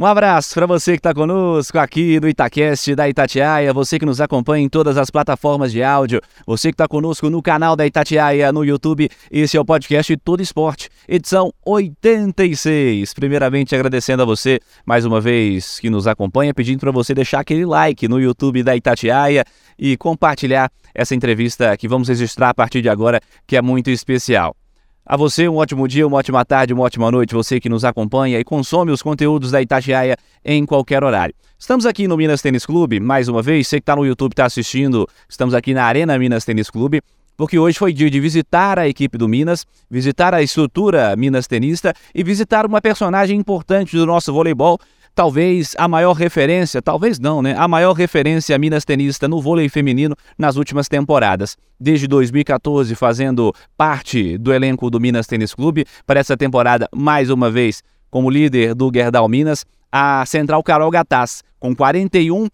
Um abraço para você que está conosco aqui no Itacast da Itatiaia, você que nos acompanha em todas as plataformas de áudio, você que está conosco no canal da Itatiaia no YouTube. Esse é o podcast Todo Esporte, edição 86. Primeiramente agradecendo a você mais uma vez que nos acompanha, pedindo para você deixar aquele like no YouTube da Itatiaia e compartilhar essa entrevista que vamos registrar a partir de agora, que é muito especial. A você, um ótimo dia, uma ótima tarde, uma ótima noite, você que nos acompanha e consome os conteúdos da Itatiaia em qualquer horário. Estamos aqui no Minas Tênis Clube, mais uma vez, você que está no YouTube está assistindo, estamos aqui na Arena Minas Tênis Clube, porque hoje foi dia de visitar a equipe do Minas, visitar a estrutura Minas Tenista e visitar uma personagem importante do nosso voleibol, talvez a maior referência, talvez não, né? A maior referência Minas tenista no vôlei feminino nas últimas temporadas. Desde 2014 fazendo parte do elenco do Minas Tênis Clube, para essa temporada mais uma vez como líder do Gerdau Minas, a central Carol Gataz, com 41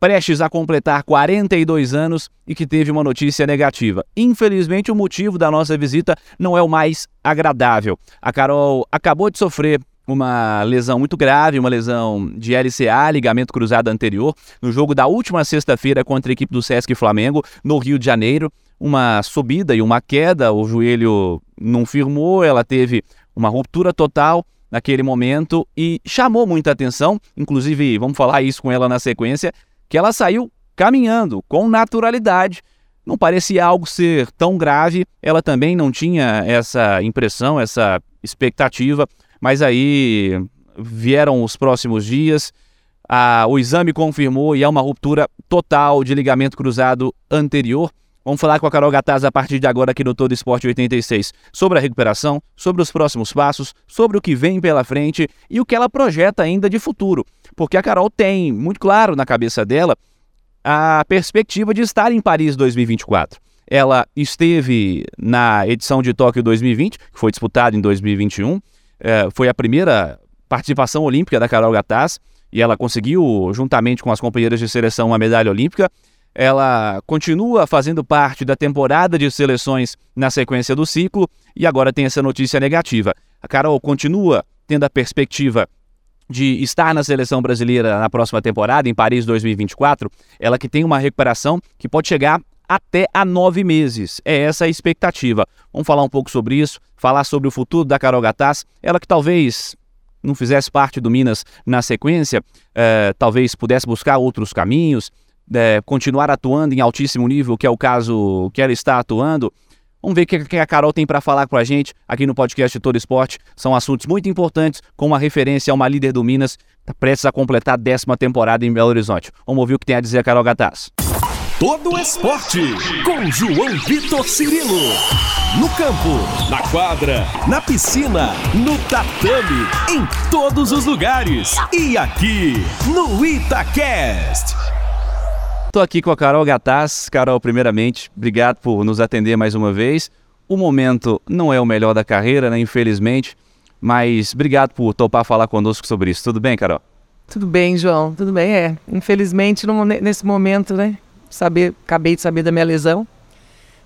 prestes a completar 42 anos e que teve uma notícia negativa. Infelizmente, o motivo da nossa visita não é o mais agradável. A Carol acabou de sofrer uma lesão muito grave, uma lesão de LCA, ligamento cruzado anterior, no jogo da última sexta-feira contra a equipe do Sesc Flamengo, no Rio de Janeiro. Uma subida e uma queda, o joelho não firmou, ela teve uma ruptura total naquele momento e chamou muita atenção, inclusive vamos falar isso com ela na sequência, que ela saiu caminhando com naturalidade. Não parecia algo ser tão grave, ela também não tinha essa impressão, essa expectativa mas aí vieram os próximos dias, a, o exame confirmou e é uma ruptura total de ligamento cruzado anterior. Vamos falar com a Carol Gataz a partir de agora aqui no Todo Esporte 86 sobre a recuperação, sobre os próximos passos, sobre o que vem pela frente e o que ela projeta ainda de futuro. Porque a Carol tem muito claro na cabeça dela a perspectiva de estar em Paris 2024. Ela esteve na edição de Tóquio 2020, que foi disputada em 2021, é, foi a primeira participação olímpica da Carol Gataz e ela conseguiu, juntamente com as companheiras de seleção, uma medalha olímpica. Ela continua fazendo parte da temporada de seleções na sequência do ciclo e agora tem essa notícia negativa. A Carol continua tendo a perspectiva de estar na seleção brasileira na próxima temporada, em Paris 2024, ela que tem uma recuperação que pode chegar até a nove meses. É essa a expectativa. Vamos falar um pouco sobre isso, falar sobre o futuro da Carol Gataz, ela que talvez não fizesse parte do Minas na sequência, é, talvez pudesse buscar outros caminhos, é, continuar atuando em altíssimo nível, que é o caso que ela está atuando. Vamos ver o que a Carol tem para falar com a gente aqui no podcast Todo Esporte. São assuntos muito importantes, com uma referência a uma líder do Minas, está prestes a completar a décima temporada em Belo Horizonte. Vamos ouvir o que tem a dizer a Carol Gataz. Todo esporte com João Vitor Cirilo. No campo, na quadra, na piscina, no tatame, em todos os lugares. E aqui no Itacast. Estou aqui com a Carol Gataz. Carol, primeiramente, obrigado por nos atender mais uma vez. O momento não é o melhor da carreira, né, infelizmente, mas obrigado por topar falar conosco sobre isso. Tudo bem, Carol? Tudo bem, João. Tudo bem, é. Infelizmente, nesse momento, né, saber, acabei de saber da minha lesão.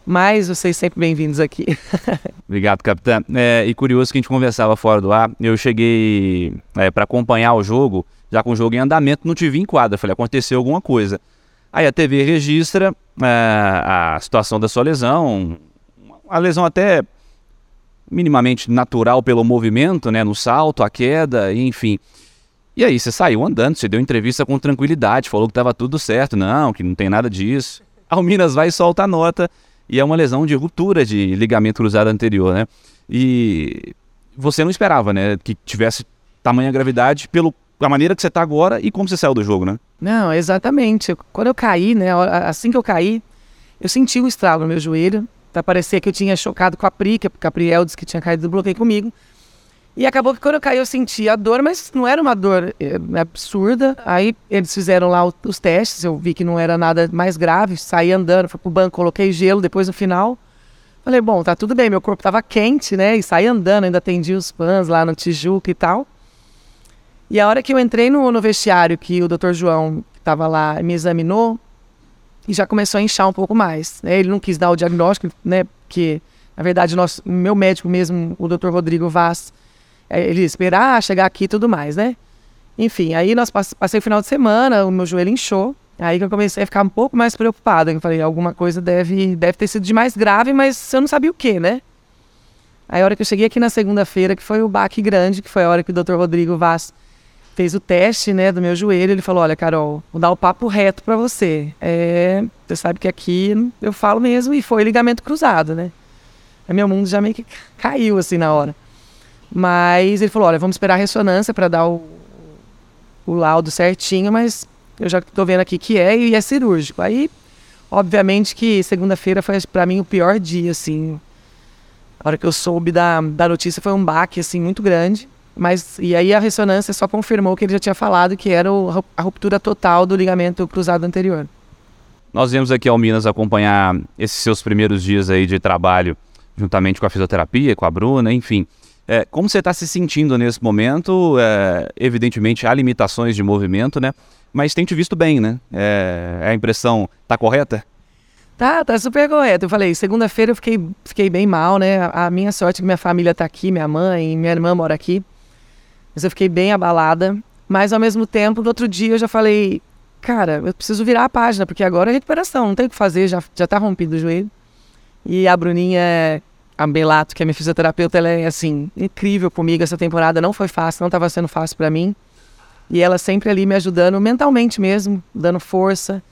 Mas vocês sempre bem-vindos aqui. Obrigado, capitão. É, e curioso que a gente conversava fora do ar, eu cheguei é, para acompanhar o jogo, já com o jogo em andamento, não te vi em quadra. Falei, aconteceu alguma coisa. Aí a TV registra é, a situação da sua lesão, a lesão até minimamente natural pelo movimento, né, no salto, a queda, enfim. E aí, você saiu andando, você deu entrevista com tranquilidade, falou que estava tudo certo. Não, que não tem nada disso. A Minas vai e solta a nota e é uma lesão de ruptura de ligamento cruzado anterior, né? E você não esperava, né, que tivesse tamanha gravidade pelo a maneira que você está agora e como você saiu do jogo, né? Não, exatamente. Quando eu caí, né, assim que eu caí, eu senti um estrago no meu joelho. Tá parecia que eu tinha chocado com a Pri, que a Pri Eldes, que tinha caído do bloqueio comigo. E acabou que quando eu caí eu senti a dor, mas não era uma dor é, absurda. Aí eles fizeram lá os testes, eu vi que não era nada mais grave, saí andando, fui pro banco, coloquei gelo, depois no final. Falei, bom, tá tudo bem, meu corpo tava quente, né? E saí andando, ainda atendi os fãs lá no Tijuca e tal. E a hora que eu entrei no, no vestiário, que o doutor João estava lá me examinou, e já começou a inchar um pouco mais. Né? Ele não quis dar o diagnóstico, né? Porque, na verdade, nosso, meu médico mesmo, o doutor Rodrigo Vaz, é, ele esperar chegar aqui e tudo mais, né? Enfim, aí nós passei o final de semana, o meu joelho inchou. Aí que eu comecei a ficar um pouco mais preocupada. Eu falei, alguma coisa deve, deve ter sido de mais grave, mas eu não sabia o que, né? Aí a hora que eu cheguei aqui na segunda-feira, que foi o baque grande, que foi a hora que o Dr. Rodrigo Vaz fez o teste, né, do meu joelho, ele falou, olha, Carol, vou dar o papo reto para você. É, você sabe que aqui eu falo mesmo, e foi ligamento cruzado, né? Aí meu mundo já meio que caiu, assim, na hora. Mas ele falou, olha, vamos esperar a ressonância para dar o, o laudo certinho, mas eu já estou vendo aqui que é e é cirúrgico. Aí, obviamente que segunda-feira foi para mim o pior dia, assim. A hora que eu soube da, da notícia foi um baque, assim, muito grande. Mas, e aí a ressonância só confirmou que ele já tinha falado que era o, a ruptura total do ligamento cruzado anterior. Nós viemos aqui ao Minas acompanhar esses seus primeiros dias aí de trabalho, juntamente com a fisioterapia, com a Bruna, enfim. É, como você está se sentindo nesse momento? É, evidentemente há limitações de movimento, né? Mas tem te visto bem, né? É, a impressão está correta? Tá, tá super correto. Eu falei, segunda-feira eu fiquei, fiquei bem mal, né? A, a minha sorte é que minha família está aqui, minha mãe, minha irmã mora aqui. Mas eu fiquei bem abalada. Mas ao mesmo tempo, no outro dia eu já falei, cara, eu preciso virar a página, porque agora é recuperação, não tem o que fazer, já, já tá rompido o joelho. E a Bruninha, a Belato, que é minha fisioterapeuta, ela é assim, incrível comigo essa temporada, não foi fácil, não estava sendo fácil para mim. E ela sempre ali me ajudando mentalmente mesmo, dando força.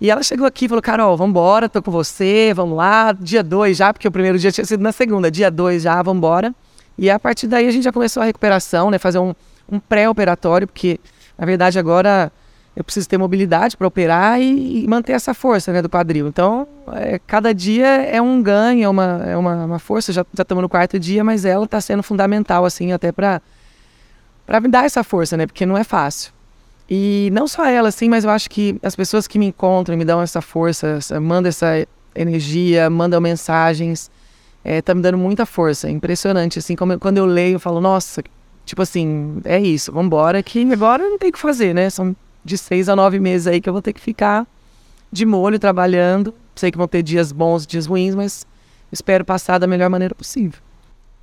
E ela chegou aqui e falou: Carol, vamos embora, tô com você, vamos lá, dia 2 já, porque o primeiro dia tinha sido na segunda, dia 2 já, vamos embora. E a partir daí a gente já começou a recuperação, né? Fazer um, um pré-operatório, porque na verdade agora eu preciso ter mobilidade para operar e, manter essa força né, do quadril. Então, é, cada dia é um ganho, é uma, é uma, uma força. Já estamos no quarto dia, mas ela está sendo fundamental, assim, até para me dar essa força, né? Porque não é fácil. E não só ela, assim, mas eu acho que as pessoas que me encontram me dão essa força, essa, mandam essa energia, mandam mensagens é, tá me dando muita força. É impressionante, assim, como eu, quando eu leio, eu falo, nossa, tipo assim, é isso, vambora, que agora não tem o que fazer, né? São de seis a nove meses aí que eu vou ter que ficar de molho, trabalhando. Sei que vão ter dias bons, dias ruins, mas espero passar da melhor maneira possível.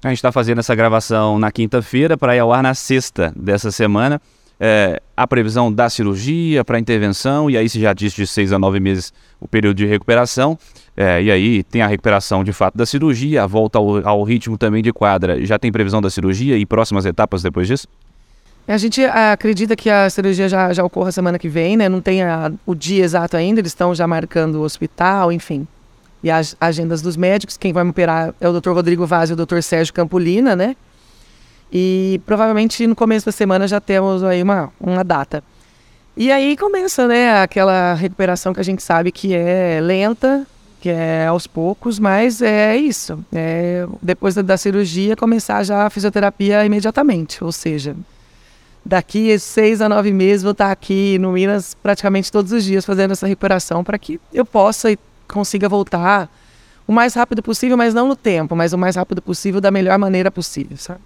A gente está fazendo essa gravação na quinta-feira para ir ao ar na sexta dessa semana. É, a previsão da cirurgia para intervenção, e aí se já disse de seis a nove meses o período de recuperação. É, e aí tem a recuperação de fato da cirurgia, a volta ao, ao, ritmo também de quadra. Já tem previsão da cirurgia e próximas etapas depois disso? A gente acredita que a cirurgia já, já ocorra semana que vem, né? Não tem a, o dia exato ainda, eles estão já marcando o hospital, enfim. E as agendas dos médicos, quem vai me operar é o Dr. Rodrigo Vaz e o Dr. Sérgio Campolina, né? E provavelmente no começo da semana já temos aí uma, uma data. E aí começa, né, aquela recuperação que a gente sabe que é lenta, que é aos poucos, mas é isso. É, depois da, da cirurgia, começar já a fisioterapia imediatamente. Ou seja, daqui seis a nove meses vou estar aqui no Minas praticamente todos os dias fazendo essa recuperação para que eu possa e consiga voltar o mais rápido possível, mas não no tempo, mas o mais rápido possível da melhor maneira possível, sabe?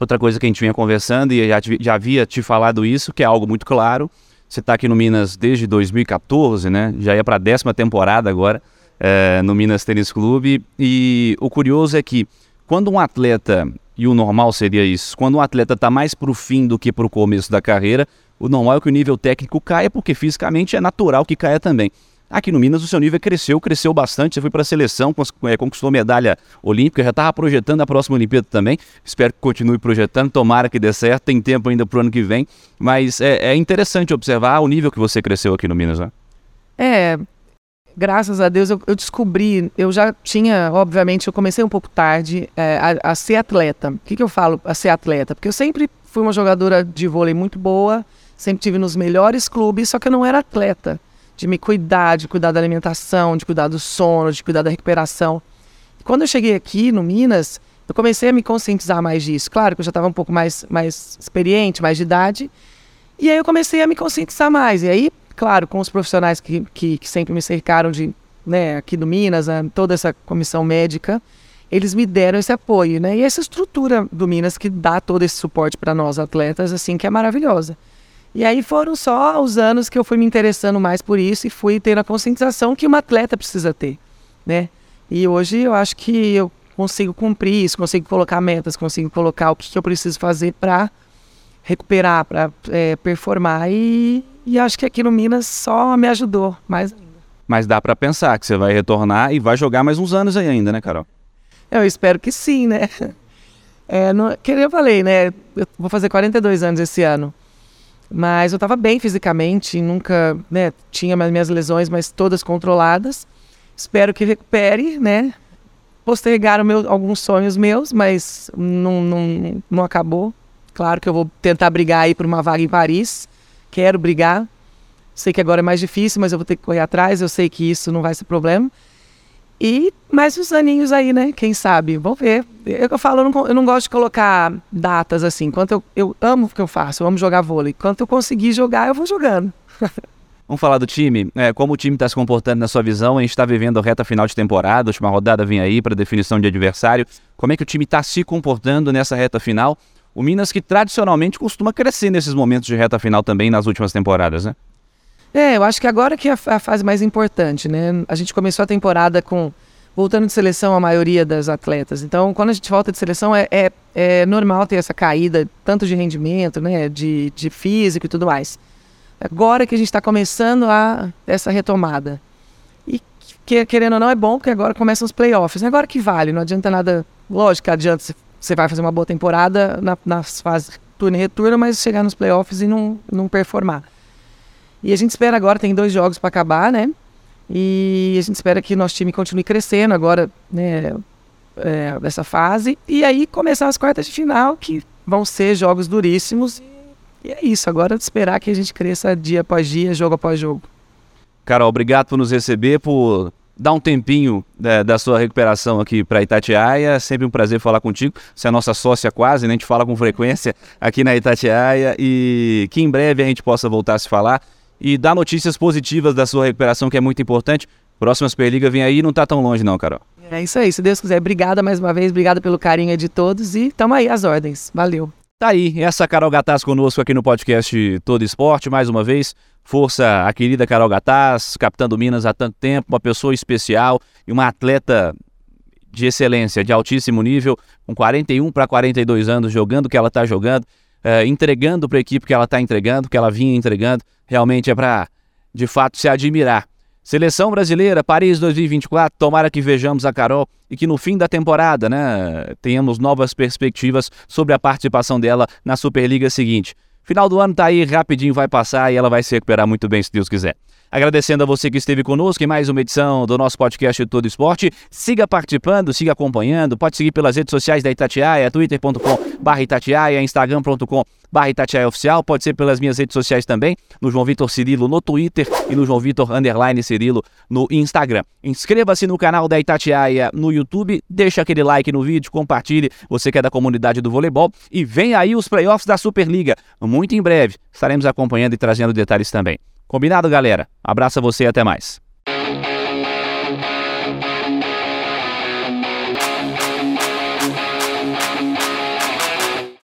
Outra coisa que a gente vinha conversando e já, já havia te falado isso, que é algo muito claro. Você está aqui no Minas desde 2014, né? Já ia para a décima temporada agora é, no Minas Tênis Clube. E o curioso é que quando um atleta, e o normal seria isso, quando um atleta está mais para o fim do que para o começo da carreira, o normal é que o nível técnico caia, porque fisicamente é natural que caia também. Aqui no Minas o seu nível cresceu, cresceu bastante. Você foi para a seleção, é, conquistou medalha olímpica, já estava projetando a próxima Olimpíada também. Espero que continue projetando, tomara que dê certo. Tem tempo ainda para o ano que vem, mas é, é, interessante observar o nível que você cresceu aqui no Minas, né? É, graças a Deus, eu, eu, descobri, eu já tinha, obviamente, eu comecei um pouco tarde é, a, a, ser atleta. O que, que eu falo a ser atleta? Porque eu sempre fui uma jogadora de vôlei muito boa, sempre tive nos melhores clubes, só que eu não era atleta. De me cuidar, de cuidar da alimentação, de cuidar do sono, de cuidar da recuperação. Quando eu cheguei aqui no Minas, eu comecei a me conscientizar mais disso. Claro que eu já estava um pouco mais, mais experiente, mais de idade. E aí eu comecei a me conscientizar mais. E aí claro, com os profissionais que, que, que sempre me cercaram de, né, aqui do Minas, né, toda essa comissão médica, eles me deram esse apoio, né? E essa estrutura do Minas que dá todo esse suporte para nós atletas, assim, que é maravilhosa. E aí foram só os anos que eu fui me interessando mais por isso e fui tendo a conscientização que uma atleta precisa ter, né? E hoje eu acho que eu consigo cumprir isso, consigo colocar metas, consigo colocar o que, que eu preciso fazer para recuperar, para é, performar. E, e acho que aqui no Minas só me ajudou mais ainda. Mas dá para pensar que você vai retornar e vai jogar mais uns anos aí ainda, né, Carol? Eu espero que sim, né? É, não, que eu falei, né? Eu vou fazer 42 anos esse ano. Mas eu estava bem fisicamente, nunca né, tinha minhas lesões, mas todas controladas. Espero que recupere, né? Postergaram meu, alguns sonhos meus, mas não, não, não acabou. Claro que eu vou tentar brigar aí por uma vaga em Paris. Quero brigar. Sei que agora é mais difícil, mas eu vou ter que correr atrás. Eu sei que isso não vai ser problema. E mais uns aninhos aí, né? Quem sabe? Vamos ver. Eu, eu falo, eu não, eu não, gosto de colocar datas assim. Enquanto eu, eu amo o que eu faço, eu amo jogar vôlei. Enquanto eu conseguir jogar, eu vou jogando. Vamos falar do time. É, como o time está se comportando na sua visão? A gente está vivendo a reta final de temporada, a última rodada vem aí para definição de adversário. Como é que o time está se comportando nessa reta final? O Minas que tradicionalmente costuma crescer nesses momentos de reta final também nas últimas temporadas, né? É, eu acho que agora que é a fase mais importante, né? A gente começou a temporada com voltando de seleção a maioria das atletas. Então, quando a gente volta de seleção, é, é, é normal ter essa caída, tanto de rendimento, né, de, de físico e tudo mais. Agora que a gente está começando a essa retomada. E que, querendo ou não, é bom, porque agora começam os playoffs. Agora que vale, não adianta nada. Lógico que adianta, você vai fazer uma boa temporada na, nas fases turno e retorno, mas chegar nos playoffs e não, não performar. E a gente espera agora, tem dois jogos para acabar, né? E a gente espera que nosso time continue crescendo agora, né? É, dessa fase. E aí começar as quartas de final, que vão ser jogos duríssimos. E é isso, agora esperar que a gente cresça dia após dia, jogo após jogo. Carol, obrigado por nos receber, por dar um tempinho da, da sua recuperação aqui para Itatiaia. É sempre um prazer falar contigo. Você é nossa sócia quase, né? A gente fala com frequência aqui na Itatiaia e que em breve a gente possa voltar a se falar e dar notícias positivas da sua recuperação, que é muito importante. Próxima Superliga vem aí, não tá tão longe não, Carol. É isso aí, se Deus quiser. Obrigada mais uma vez, obrigada pelo carinho de todos e tamo aí às ordens. Valeu. Tá aí, essa Carol Gataz conosco aqui no podcast Todo Esporte, mais uma vez. Força a querida Carol Gataz, capitã do Minas há tanto tempo, uma pessoa especial e uma atleta de excelência, de altíssimo nível, com 41 para 42 anos, jogando o que ela está jogando é, entregando para a equipe que ela está entregando, que ela vinha entregando, realmente é para, de fato, se admirar. Seleção brasileira, Paris 2024, tomara que vejamos a Carol e que no fim da temporada, né, tenhamos novas perspectivas sobre a participação dela na Superliga seguinte. Final do ano tá aí, rapidinho vai passar e ela vai se recuperar muito bem, se Deus quiser. Agradecendo a você que esteve conosco em mais uma edição do nosso podcast Todo Esporte. Siga participando, siga acompanhando. Pode seguir pelas redes sociais da Itatiaia, twitter.com.br Itatiaia, instagram.com.br Itatiaia Oficial. Pode ser pelas minhas redes sociais também, no João Vitor Cirilo no Twitter e no João Vitor Underline Cirilo no Instagram. Inscreva-se no canal da Itatiaia no YouTube, deixa aquele like no vídeo, compartilhe, você que é da comunidade do voleibol. E vem aí os playoffs da Superliga. Muito em breve estaremos acompanhando e trazendo detalhes também. Combinado, galera? Abraço a você e até mais.